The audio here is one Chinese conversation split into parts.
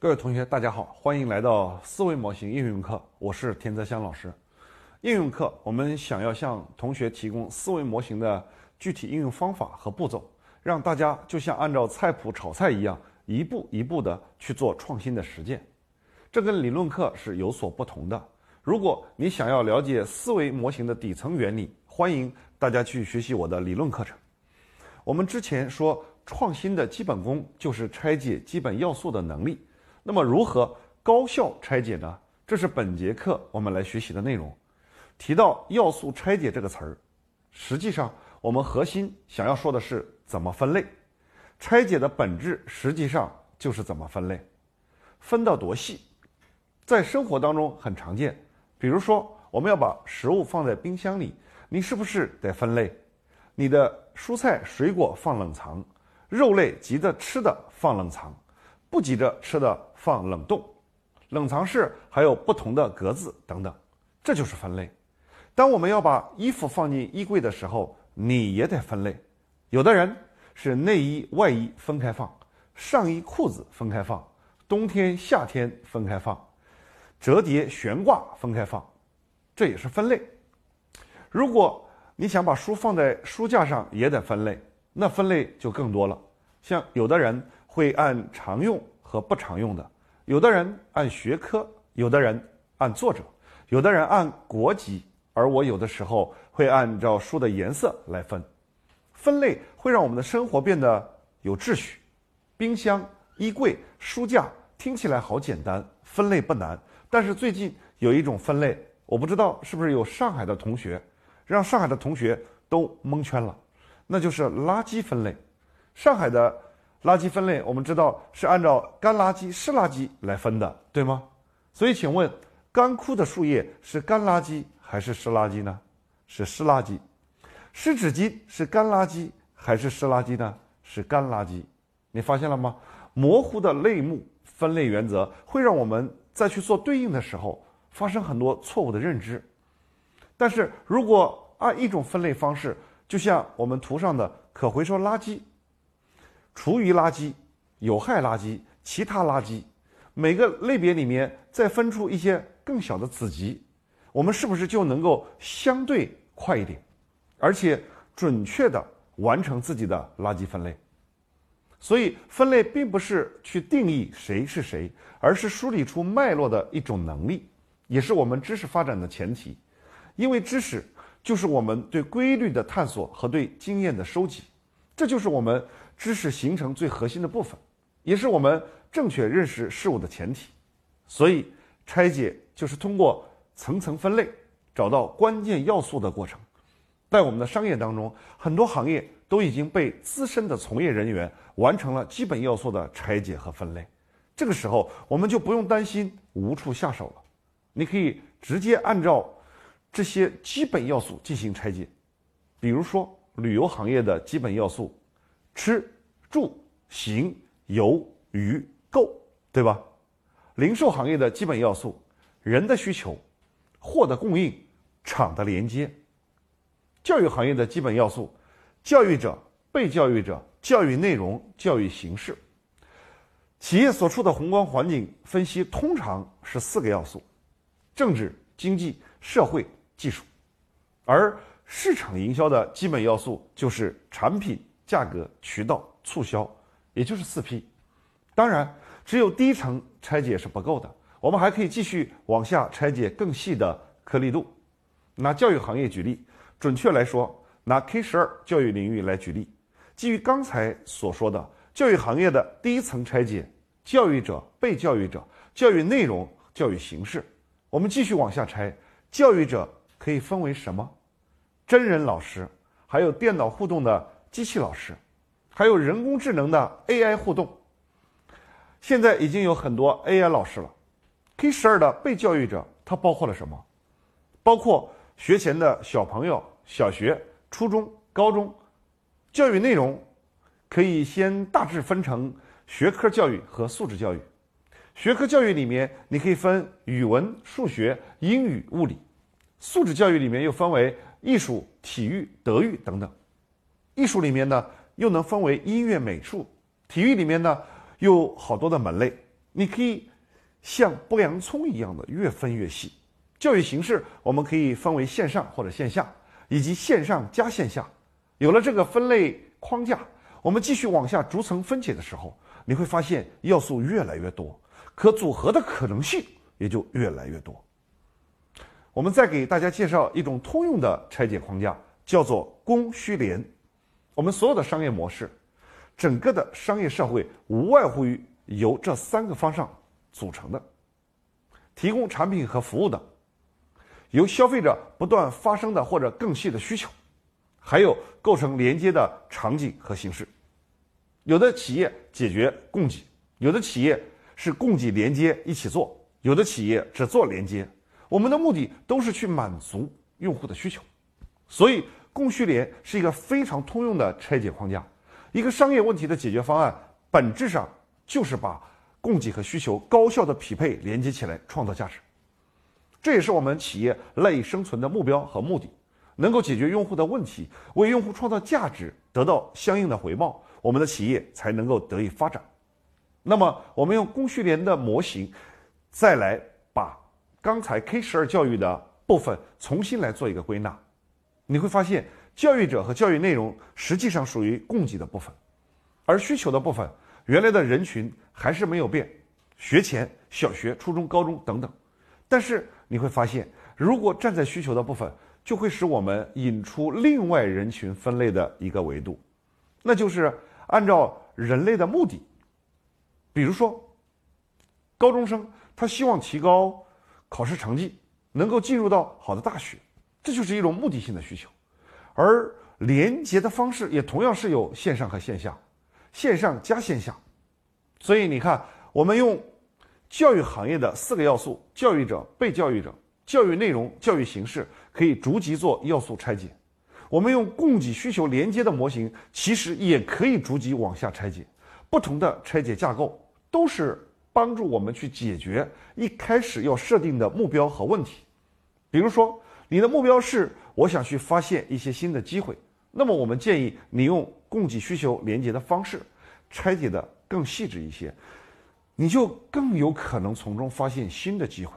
各位同学，大家好，欢迎来到思维模型应用课，我是田泽香老师。应用课，我们想要向同学提供思维模型的具体应用方法和步骤，让大家就像按照菜谱炒菜一样，一步一步的去做创新的实践。这跟理论课是有所不同的。如果你想要了解思维模型的底层原理，欢迎大家去学习我的理论课程。我们之前说，创新的基本功就是拆解基本要素的能力。那么，如何高效拆解呢？这是本节课我们来学习的内容。提到要素拆解这个词儿，实际上我们核心想要说的是怎么分类。拆解的本质实际上就是怎么分类，分到多细，在生活当中很常见。比如说，我们要把食物放在冰箱里，你是不是得分类？你的蔬菜水果放冷藏，肉类急着吃的放冷藏。不急着吃的放冷冻，冷藏室还有不同的格子等等，这就是分类。当我们要把衣服放进衣柜的时候，你也得分类。有的人是内衣外衣分开放，上衣裤子分开放，冬天夏天分开放，折叠悬挂分开放，这也是分类。如果你想把书放在书架上，也得分类，那分类就更多了。像有的人。会按常用和不常用的，有的人按学科，有的人按作者，有的人按国籍，而我有的时候会按照书的颜色来分。分类会让我们的生活变得有秩序。冰箱、衣柜、书架听起来好简单，分类不难。但是最近有一种分类，我不知道是不是有上海的同学，让上海的同学都蒙圈了，那就是垃圾分类。上海的。垃圾分类，我们知道是按照干垃圾、湿垃圾来分的，对吗？所以，请问，干枯的树叶是干垃圾还是湿垃圾呢？是湿垃圾。湿纸巾是干垃圾还是湿垃圾呢？是干垃圾。你发现了吗？模糊的类目分类原则会让我们在去做对应的时候发生很多错误的认知。但是如果按一种分类方式，就像我们图上的可回收垃圾。厨余垃圾、有害垃圾、其他垃圾，每个类别里面再分出一些更小的子集，我们是不是就能够相对快一点，而且准确的完成自己的垃圾分类？所以，分类并不是去定义谁是谁，而是梳理出脉络的一种能力，也是我们知识发展的前提。因为知识就是我们对规律的探索和对经验的收集，这就是我们。知识形成最核心的部分，也是我们正确认识事物的前提。所以，拆解就是通过层层分类，找到关键要素的过程。在我们的商业当中，很多行业都已经被资深的从业人员完成了基本要素的拆解和分类。这个时候，我们就不用担心无处下手了。你可以直接按照这些基本要素进行拆解。比如说，旅游行业的基本要素。吃、住、行、游、娱、购，对吧？零售行业的基本要素：人的需求、货的供应、厂的连接。教育行业的基本要素：教育者、被教育者、教育内容、教育形式。企业所处的宏观环境分析通常是四个要素：政治、经济、社会、技术。而市场营销的基本要素就是产品。价格、渠道、促销，也就是四 P。当然，只有第一层拆解是不够的，我们还可以继续往下拆解更细的颗粒度。拿教育行业举例，准确来说，拿 K 十二教育领域来举例。基于刚才所说的教育行业的第一层拆解：教育者、被教育者、教育内容、教育形式。我们继续往下拆，教育者可以分为什么？真人老师，还有电脑互动的。机器老师，还有人工智能的 AI 互动。现在已经有很多 AI 老师了。K 十二的被教育者，它包括了什么？包括学前的小朋友，小学、初中、高中。教育内容可以先大致分成学科教育和素质教育。学科教育里面，你可以分语文、数学、英语、物理；素质教育里面又分为艺术、体育、德育等等。艺术里面呢，又能分为音乐、美术；体育里面呢，又好多的门类。你可以像剥洋葱一样的越分越细。教育形式我们可以分为线上或者线下，以及线上加线下。有了这个分类框架，我们继续往下逐层分解的时候，你会发现要素越来越多，可组合的可能性也就越来越多。我们再给大家介绍一种通用的拆解框架，叫做供需联。我们所有的商业模式，整个的商业社会无外乎于由这三个方向组成的：提供产品和服务的。由消费者不断发生的或者更细的需求，还有构成连接的场景和形式。有的企业解决供给，有的企业是供给连接一起做，有的企业只做连接。我们的目的都是去满足用户的需求，所以供需联是一个非常通用的拆解框架。一个商业问题的解决方案，本质上就是把供给和需求高效的匹配连接起来，创造价值。这也是我们企业赖以生存的目标和目的，能够解决用户的问题，为用户创造价值，得到相应的回报，我们的企业才能够得以发展。那么，我们用供需联的模型，再来把刚才 K 十二教育的部分重新来做一个归纳，你会发现，教育者和教育内容实际上属于供给的部分，而需求的部分，原来的人群还是没有变，学前、小学、初中、高中等等，但是。你会发现，如果站在需求的部分，就会使我们引出另外人群分类的一个维度，那就是按照人类的目的。比如说，高中生他希望提高考试成绩，能够进入到好的大学，这就是一种目的性的需求。而连接的方式也同样是有线上和线下，线上加线下。所以你看，我们用。教育行业的四个要素：教育者、被教育者、教育内容、教育形式，可以逐级做要素拆解。我们用供给需求连接的模型，其实也可以逐级往下拆解。不同的拆解架构，都是帮助我们去解决一开始要设定的目标和问题。比如说，你的目标是我想去发现一些新的机会，那么我们建议你用供给需求连接的方式，拆解的更细致一些。你就更有可能从中发现新的机会。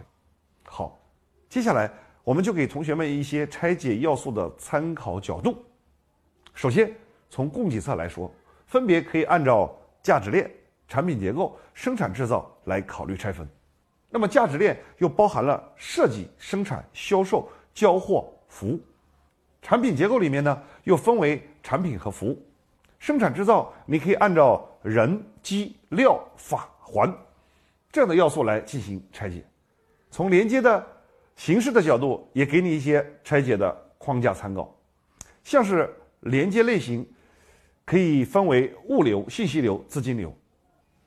好，接下来我们就给同学们一些拆解要素的参考角度。首先，从供给侧来说，分别可以按照价值链、产品结构、生产制造来考虑拆分。那么，价值链又包含了设计、生产、销售、交货、服务。产品结构里面呢，又分为产品和服务。生产制造，你可以按照人、机、料、法。环这样的要素来进行拆解，从连接的形式的角度，也给你一些拆解的框架参考。像是连接类型，可以分为物流、信息流、资金流。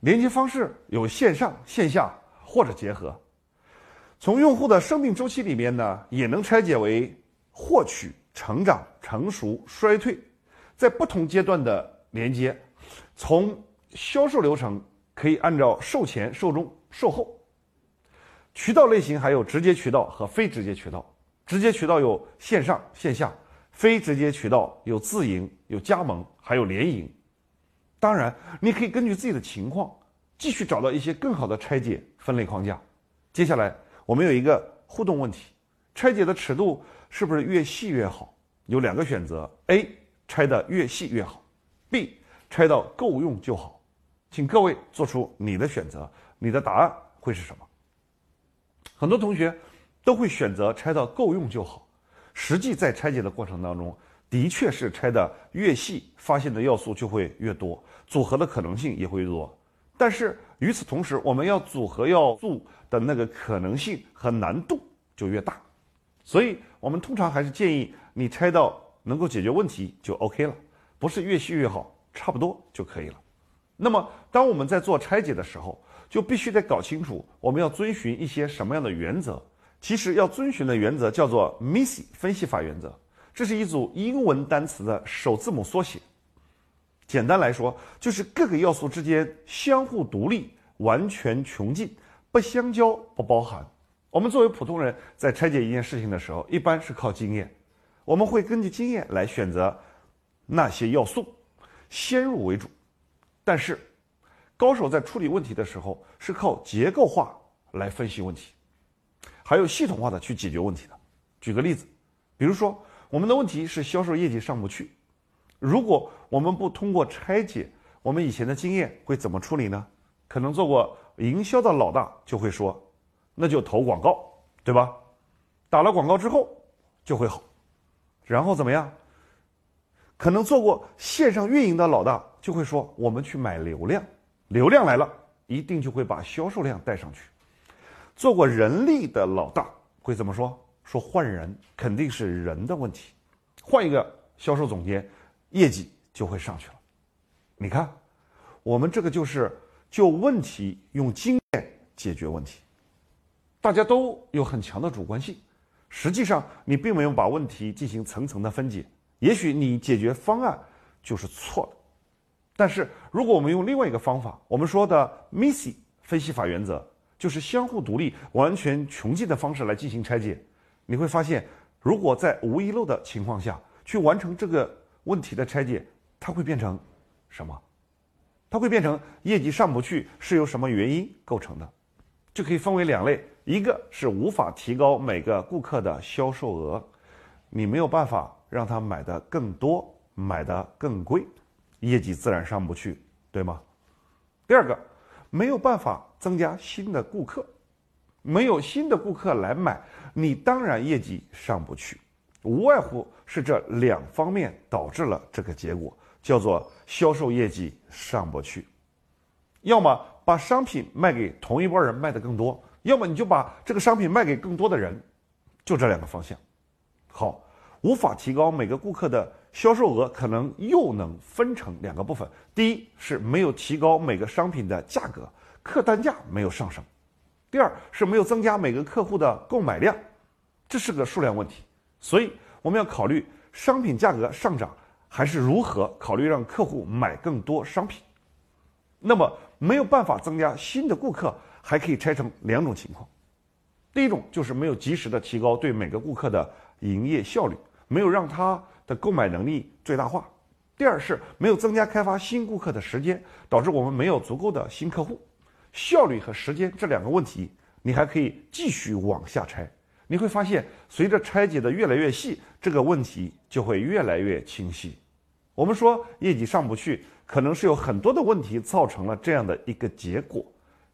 连接方式有线上、线下或者结合。从用户的生命周期里面呢，也能拆解为获取、成长、成熟、衰退，在不同阶段的连接。从销售流程。可以按照售前、售中、售后渠道类型，还有直接渠道和非直接渠道。直接渠道有线上、线下；非直接渠道有自营、有加盟，还有联营。当然，你可以根据自己的情况，继续找到一些更好的拆解分类框架。接下来，我们有一个互动问题：拆解的尺度是不是越细越好？有两个选择：A. 拆的越细越好；B. 拆到够用就好。请各位做出你的选择，你的答案会是什么？很多同学都会选择拆到够用就好。实际在拆解的过程当中，的确是拆的越细，发现的要素就会越多，组合的可能性也会越多。但是与此同时，我们要组合要素的那个可能性和难度就越大。所以我们通常还是建议你拆到能够解决问题就 OK 了，不是越细越好，差不多就可以了。那么，当我们在做拆解的时候，就必须得搞清楚我们要遵循一些什么样的原则。其实要遵循的原则叫做 MISI 分析法原则，这是一组英文单词的首字母缩写。简单来说，就是各个要素之间相互独立、完全穷尽，不相交、不包含。我们作为普通人在拆解一件事情的时候，一般是靠经验，我们会根据经验来选择那些要素，先入为主。但是，高手在处理问题的时候是靠结构化来分析问题，还有系统化的去解决问题的。举个例子，比如说我们的问题是销售业绩上不去，如果我们不通过拆解，我们以前的经验会怎么处理呢？可能做过营销的老大就会说，那就投广告，对吧？打了广告之后就会好，然后怎么样？可能做过线上运营的老大就会说，我们去买流量，流量来了，一定就会把销售量带上去。做过人力的老大会怎么说？说换人肯定是人的问题，换一个销售总监，业绩就会上去了。你看，我们这个就是就问题用经验解决问题，大家都有很强的主观性，实际上你并没有把问题进行层层的分解。也许你解决方案就是错的，但是如果我们用另外一个方法，我们说的 Missy 分析法原则，就是相互独立、完全穷尽的方式来进行拆解，你会发现，如果在无遗漏的情况下去完成这个问题的拆解，它会变成什么？它会变成业绩上不去是由什么原因构成的？就可以分为两类，一个是无法提高每个顾客的销售额，你没有办法。让他买的更多，买的更贵，业绩自然上不去，对吗？第二个，没有办法增加新的顾客，没有新的顾客来买，你当然业绩上不去，无外乎是这两方面导致了这个结果，叫做销售业绩上不去。要么把商品卖给同一波人卖的更多，要么你就把这个商品卖给更多的人，就这两个方向。好。无法提高每个顾客的销售额，可能又能分成两个部分：第一是没有提高每个商品的价格，客单价没有上升；第二是没有增加每个客户的购买量，这是个数量问题。所以我们要考虑商品价格上涨，还是如何考虑让客户买更多商品。那么没有办法增加新的顾客，还可以拆成两种情况：第一种就是没有及时的提高对每个顾客的营业效率。没有让他的购买能力最大化。第二是没有增加开发新顾客的时间，导致我们没有足够的新客户。效率和时间这两个问题，你还可以继续往下拆。你会发现，随着拆解的越来越细，这个问题就会越来越清晰。我们说业绩上不去，可能是有很多的问题造成了这样的一个结果。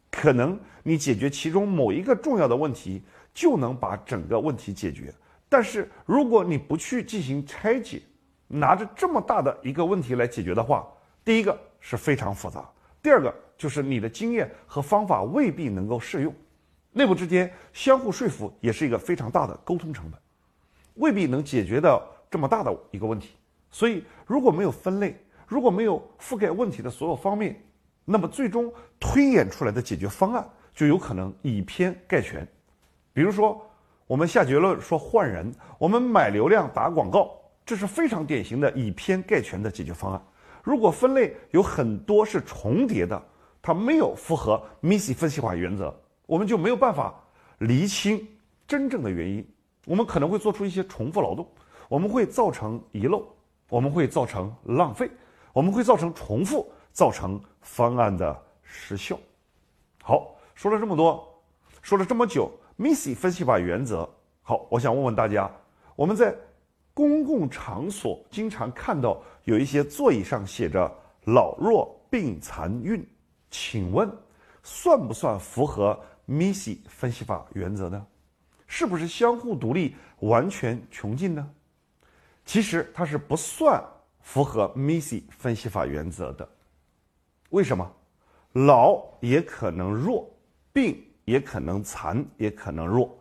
可能你解决其中某一个重要的问题，就能把整个问题解决。但是如果你不去进行拆解，拿着这么大的一个问题来解决的话，第一个是非常复杂，第二个就是你的经验和方法未必能够适用，内部之间相互说服也是一个非常大的沟通成本，未必能解决到这么大的一个问题。所以如果没有分类，如果没有覆盖问题的所有方面，那么最终推演出来的解决方案就有可能以偏概全，比如说。我们下结论说换人，我们买流量打广告，这是非常典型的以偏概全的解决方案。如果分类有很多是重叠的，它没有符合 MISI 分析法原则，我们就没有办法厘清真正的原因。我们可能会做出一些重复劳动，我们会造成遗漏，我们会造成浪费，我们会造成重复，造成方案的失效。好，说了这么多，说了这么久。，Missy 分析法原则，好，我想问问大家，我们在公共场所经常看到有一些座椅上写着“老弱病残孕”，请问算不算符合 MISI 分析法原则呢？是不是相互独立、完全穷尽呢？其实它是不算符合 MISI 分析法原则的。为什么？老也可能弱，病。也可能残，也可能弱，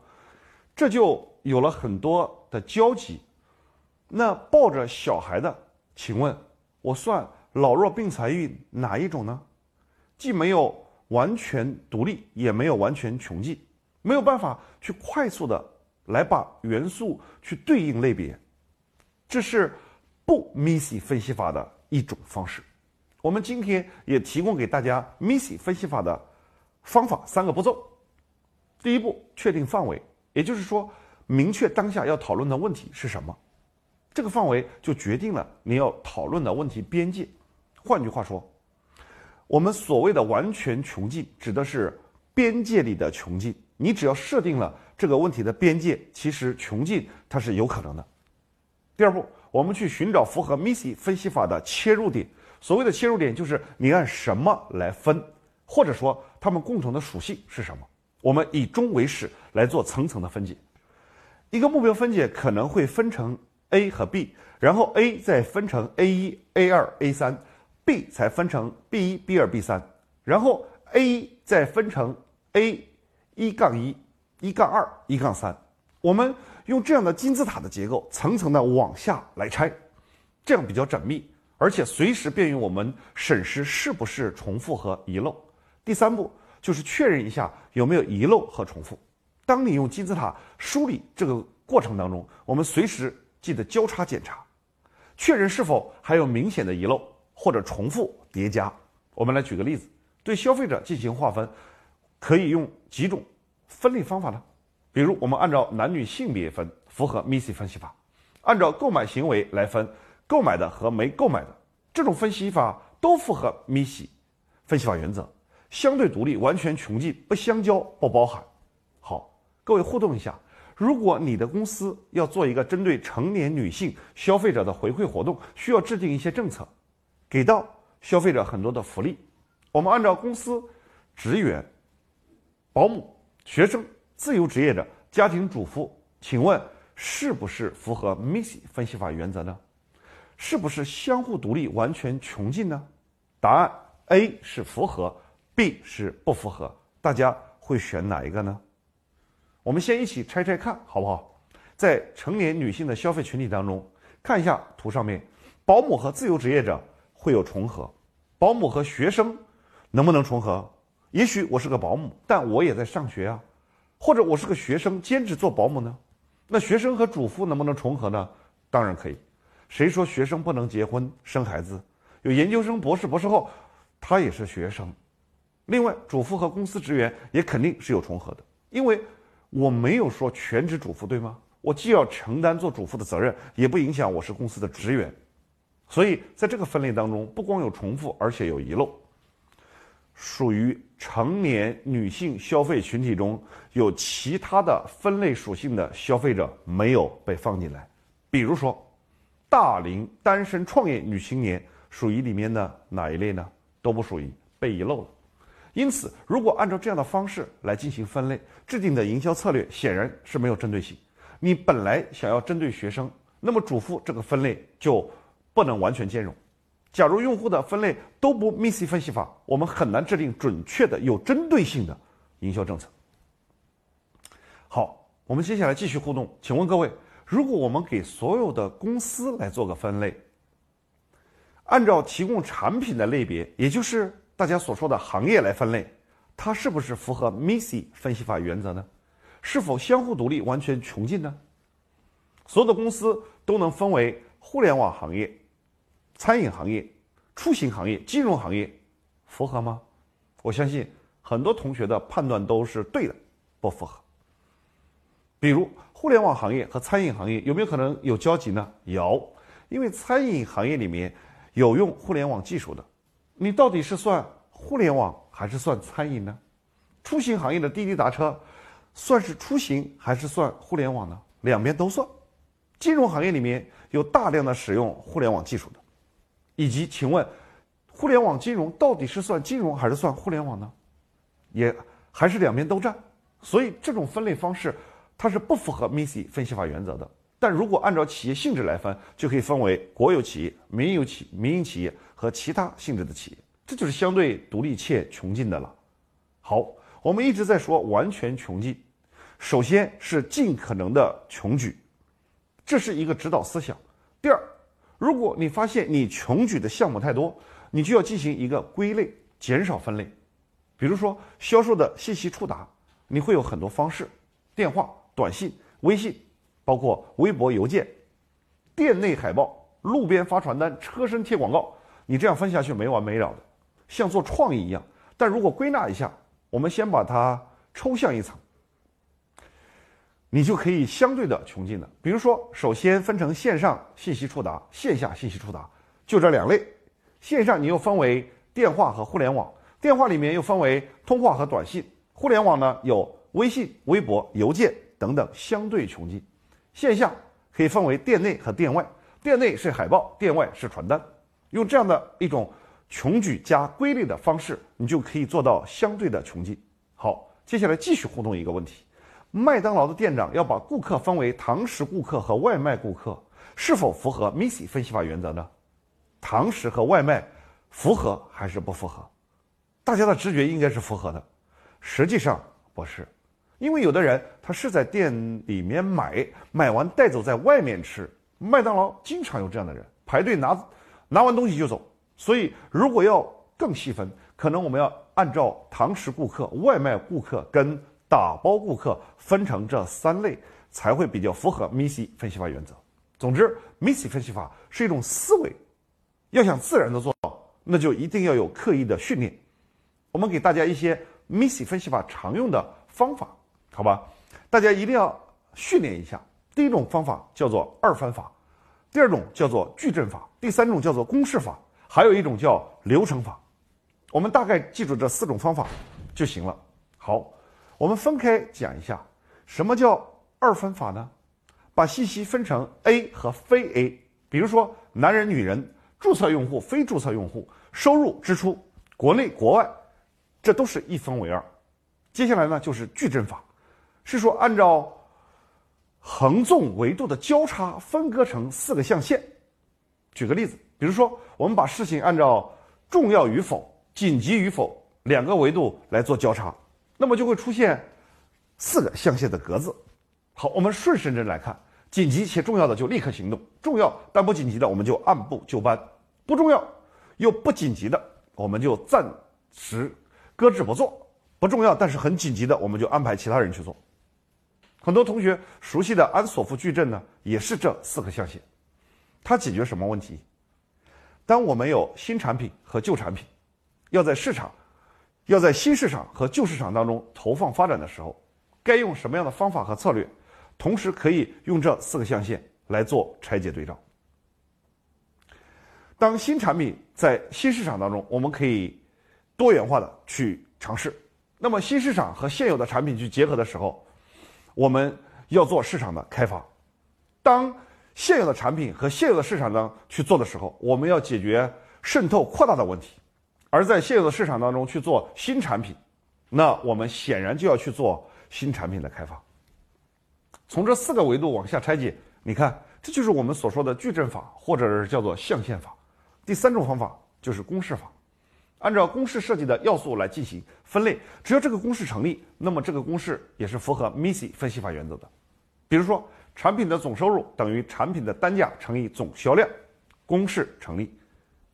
这就有了很多的交集。那抱着小孩的，请问我算老弱病残孕哪一种呢？既没有完全独立，也没有完全穷尽，没有办法去快速的来把元素去对应类别，这是不 MISI 分析法的一种方式。我们今天也提供给大家 MISI 分析法的方法三个步骤。第一步，确定范围，也就是说，明确当下要讨论的问题是什么，这个范围就决定了你要讨论的问题边界。换句话说，我们所谓的完全穷尽，指的是边界里的穷尽。你只要设定了这个问题的边界，其实穷尽它是有可能的。第二步，我们去寻找符合 MISI 分析法的切入点。所谓的切入点，就是你按什么来分，或者说它们共同的属性是什么。我们以终为始来做层层的分解。一个目标分解可能会分成 A 和 B，然后 A 再分成 A 一、A 二、A 三，B 才分成 B 一、B 二、B 三，然后 A 一再分成 A。一杠一，一杠二，一杠三，我们用这样的金字塔的结构，层层的往下来拆，这样比较缜密，而且随时便于我们审视是不是重复和遗漏。第三步就是确认一下有没有遗漏和重复。当你用金字塔梳理这个过程当中，我们随时记得交叉检查，确认是否还有明显的遗漏或者重复叠加。我们来举个例子，对消费者进行划分。可以用几种分类方法呢？比如，我们按照男女性别分，符合 MISI 分析法；按照购买行为来分，购买的和没购买的，这种分析法都符合 MISI 分析法原则。相对独立，完全穷尽，不相交，不包含。好，各位互动一下。如果你的公司要做一个针对成年女性消费者的回馈活动，需要制定一些政策，给到消费者很多的福利。我们按照公司职员。保姆、学生、自由职业者、家庭主妇，请问是不是符合 MISI 分析法原则呢？是不是相互独立、完全穷尽呢？答案 A 是符合，B 是不符合。大家会选哪一个呢？我们先一起拆拆看，好不好？在成年女性的消费群体当中，看一下图上面，保姆和自由职业者会有重合，保姆和学生能不能重合？也许我是个保姆，但我也在上学啊，或者我是个学生兼职做保姆呢？那学生和主妇能不能重合呢？当然可以。谁说学生不能结婚生孩子？有研究生、博士、博士后，他也是学生。另外，主妇和公司职员也肯定是有重合的，因为我没有说全职主妇，对吗？我既要承担做主妇的责任，也不影响我是公司的职员。所以在这个分类当中，不光有重复，而且有遗漏。属于成年女性消费群体中有其他的分类属性的消费者没有被放进来，比如说，大龄单身创业女青年属于里面的哪一类呢？都不属于，被遗漏了。因此，如果按照这样的方式来进行分类，制定的营销策略显然是没有针对性。你本来想要针对学生，那么主妇这个分类就不能完全兼容。假如用户的分类都不 MISI 分析法，我们很难制定准确的、有针对性的营销政策。好，我们接下来继续互动。请问各位，如果我们给所有的公司来做个分类，按照提供产品的类别，也就是大家所说的行业来分类，它是不是符合 Missy 分析法原则呢？是否相互独立、完全穷尽呢？所有的公司都能分为互联网行业。餐饮行业、出行行业、金融行业，符合吗？我相信很多同学的判断都是对的，不符合。比如互联网行业和餐饮行业有没有可能有交集呢？有，因为餐饮行业里面有用互联网技术的，你到底是算互联网还是算餐饮呢？出行行业的滴滴打车，算是出行还是算互联网呢？两边都算。金融行业里面有大量的使用互联网技术的。以及，请问，互联网金融到底是算金融还是算互联网呢？也还是两边都占，所以这种分类方式它是不符合 MISI 分析法原则的。但如果按照企业性质来分，就可以分为国有企业、民有企、民营企业和其他性质的企业，这就是相对独立且穷尽的了。好，我们一直在说完全穷尽，首先是尽可能的穷举，这是一个指导思想。第二。如果你发现你穷举的项目太多，你就要进行一个归类，减少分类。比如说销售的信息触达，你会有很多方式：电话、短信、微信，包括微博、邮件、店内海报、路边发传单、车身贴广告。你这样分下去没完没了的，像做创意一样。但如果归纳一下，我们先把它抽象一层。你就可以相对的穷尽了。比如说，首先分成线上信息触达、线下信息触达，就这两类。线上你又分为电话和互联网。电话里面又分为通话和短信，互联网呢有微信、微博、邮件等等相对穷尽。线下可以分为店内和店外，店内是海报，店外是传单。用这样的一种穷举加归类的方式，你就可以做到相对的穷尽。好，接下来继续互动一个问题：麦当劳的店长要把顾客分为堂食顾客和外卖顾客，是否符合 Missy 分析法原则呢？堂食和外卖符合还是不符合？大家的直觉应该是符合的，实际上不是，因为有的人他是在店里面买，买完带走在外面吃。麦当劳经常有这样的人排队拿，拿完东西就走。所以如果要更细分，可能我们要按照堂食顾客、外卖顾客跟打包顾客分成这三类，才会比较符合 Missy 分析法原则。总之，Missy 分析法是一种思维，要想自然的做到，那就一定要有刻意的训练。我们给大家一些 Missy 分析法常用的方法，好吧？大家一定要训练一下。第一种方法叫做二分法，第二种叫做矩阵法，第三种叫做公式法，还有一种叫流程法。我们大概记住这四种方法就行了。好，我们分开讲一下，什么叫二分法呢？把信息分成 A 和非 A，比如说男人、女人、注册用户、非注册用户、收入、支出、国内、国外。这都是一分为二，接下来呢就是矩阵法，是说按照横纵维度的交叉分割成四个象限。举个例子，比如说我们把事情按照重要与否、紧急与否两个维度来做交叉，那么就会出现四个象限的格子。好，我们顺时针来看，紧急且重要的就立刻行动，重要但不紧急的我们就按部就班，不重要又不紧急的我们就暂时。搁置不做不重要，但是很紧急的，我们就安排其他人去做。很多同学熟悉的安索夫矩阵呢，也是这四个象限。它解决什么问题？当我们有新产品和旧产品，要在市场，要在新市场和旧市场当中投放发展的时候，该用什么样的方法和策略？同时可以用这四个象限来做拆解对照。当新产品在新市场当中，我们可以。多元化的去尝试，那么新市场和现有的产品去结合的时候，我们要做市场的开发。当现有的产品和现有的市场呢去做的时候，我们要解决渗透扩大的问题。而在现有的市场当中去做新产品，那我们显然就要去做新产品的开发。从这四个维度往下拆解，你看，这就是我们所说的矩阵法，或者是叫做象限法。第三种方法就是公式法。按照公式设计的要素来进行分类，只要这个公式成立，那么这个公式也是符合 Missy 分析法原则的。比如说，产品的总收入等于产品的单价乘以总销量，公式成立。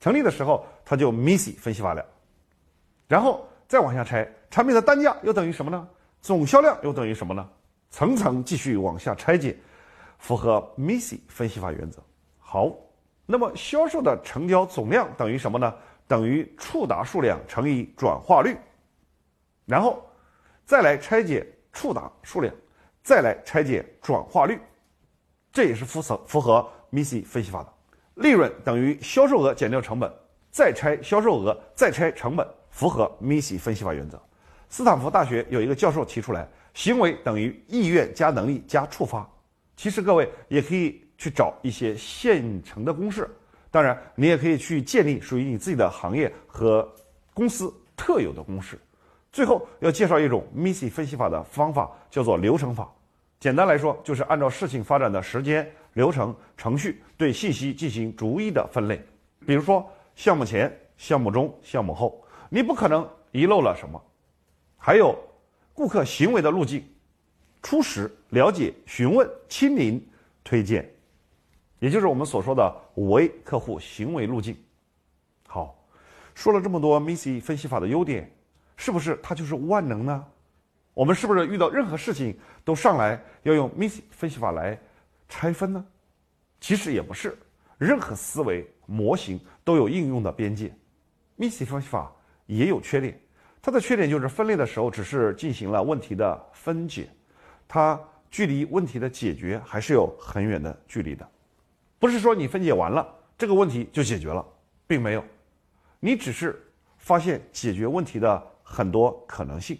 成立的时候，它就 Missy 分析法了。然后再往下拆，产品的单价又等于什么呢？总销量又等于什么呢？层层继续往下拆解，符合 Missy 分析法原则。好，那么销售的成交总量等于什么呢？等于触达数量乘以转化率，然后再来拆解触达数量，再来拆解转化率，这也是符合符合 Missy 分析法的。利润等于销售额减掉成本，再拆销售额，再拆成本，符合 Missy 分析法原则。斯坦福大学有一个教授提出来，行为等于意愿加能力加触发。其实各位也可以去找一些现成的公式。当然，你也可以去建立属于你自己的行业和公司特有的公式。最后要介绍一种 Missy 分析法的方法，叫做流程法。简单来说，就是按照事情发展的时间、流程、程序，对信息进行逐一的分类。比如说，项目前、项目中、项目后，你不可能遗漏了什么。还有顾客行为的路径：初始、了解、询问、亲临、推荐。也就是我们所说的五 A 客户行为路径。好，说了这么多 Missy 分析法的优点，是不是它就是万能呢？我们是不是遇到任何事情都上来要用 Missy 分析法来拆分呢？其实也不是，任何思维模型都有应用的边界。，MIS 方法也有缺点，它的缺点就是分类的时候只是进行了问题的分解，它距离问题的解决还是有很远的距离的。不是说你分解完了这个问题就解决了，并没有，你只是发现解决问题的很多可能性。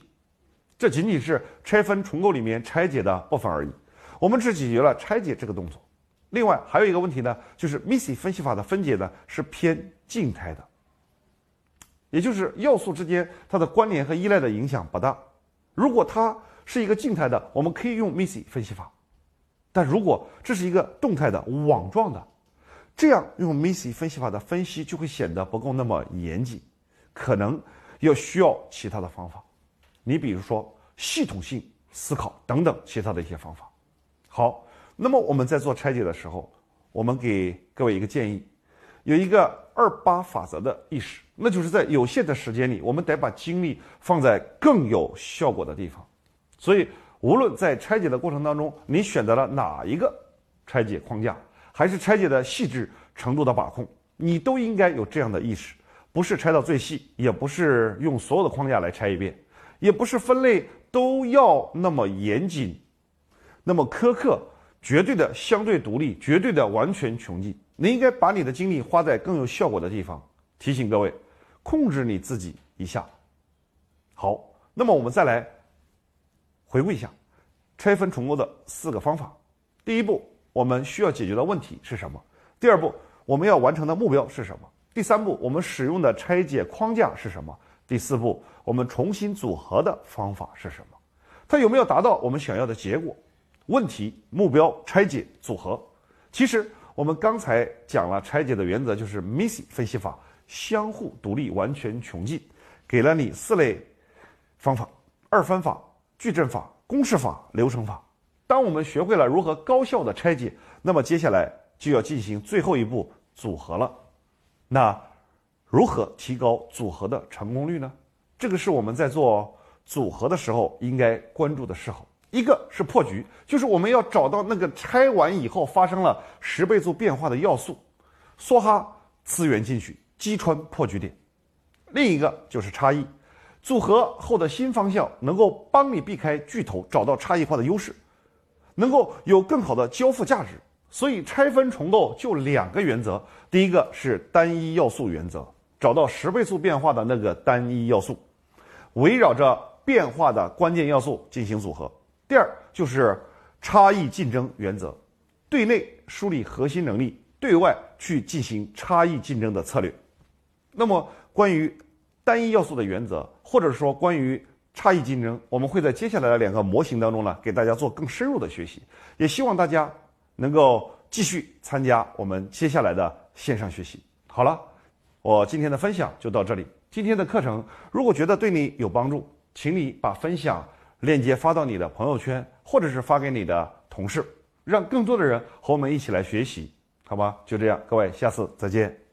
这仅仅是拆分重构里面拆解的部分而已。我们只解决了拆解这个动作。另外还有一个问题呢，就是 MISI 分析法的分解呢是偏静态的，也就是要素之间它的关联和依赖的影响不大。如果它是一个静态的，我们可以用 MISI 分析法；但如果这是一个动态的网状的，这样用 MISI 分析法的分析就会显得不够那么严谨，可能要需要其他的方法。你比如说系统性思考等等其他的一些方法。好，那么我们在做拆解的时候，我们给各位一个建议，有一个二八法则的意识，那就是在有限的时间里，我们得把精力放在更有效果的地方。所以，无论在拆解的过程当中，你选择了哪一个拆解框架，还是拆解的细致程度的把控，你都应该有这样的意识：不是拆到最细，也不是用所有的框架来拆一遍。也不是分类都要那么严谨，那么苛刻，绝对的相对独立，绝对的完全穷尽。你应该把你的精力花在更有效果的地方。提醒各位，控制你自己一下。好，那么我们再来回顾一下拆分重构的四个方法。第一步，我们需要解决的问题是什么？第二步，我们要完成的目标是什么？第三步，我们使用的拆解框架是什么？第四步，我们重新组合的方法是什么？它有没有达到我们想要的结果？问题、目标、拆解、组合。其实我们刚才讲了拆解的原则，就是 MISI 分析法，相互独立，完全穷尽，给了你四类方法：二分法、矩阵法、公式法、流程法。当我们学会了如何高效的拆解，那么接下来就要进行最后一步组合了。那。如何提高组合的成功率呢？这个是我们在做组合的时候应该关注的事候。一个是破局，就是我们要找到那个拆完以后发生了十倍速变化的要素，梭哈资源进去，击穿破局点。另一个就是差异，组合后的新方向能够帮你避开巨头，找到差异化的优势，能够有更好的交付价值。所以拆分重构就两个原则，第一个是单一要素原则。找到十倍速变化的那个单一要素，围绕着变化的关键要素进行组合。第二就是差异竞争原则，对内梳理核心能力，对外去进行差异竞争的策略。那么关于单一要素的原则，或者说关于差异竞争，我们会在接下来的两个模型当中呢，给大家做更深入的学习。也希望大家能够继续参加我们接下来的线上学习。好了。我今天的分享就到这里。今天的课程如果觉得对你有帮助，请你把分享链接发到你的朋友圈，或者是发给你的同事，让更多的人和我们一起来学习，好吧？就这样，各位，下次再见。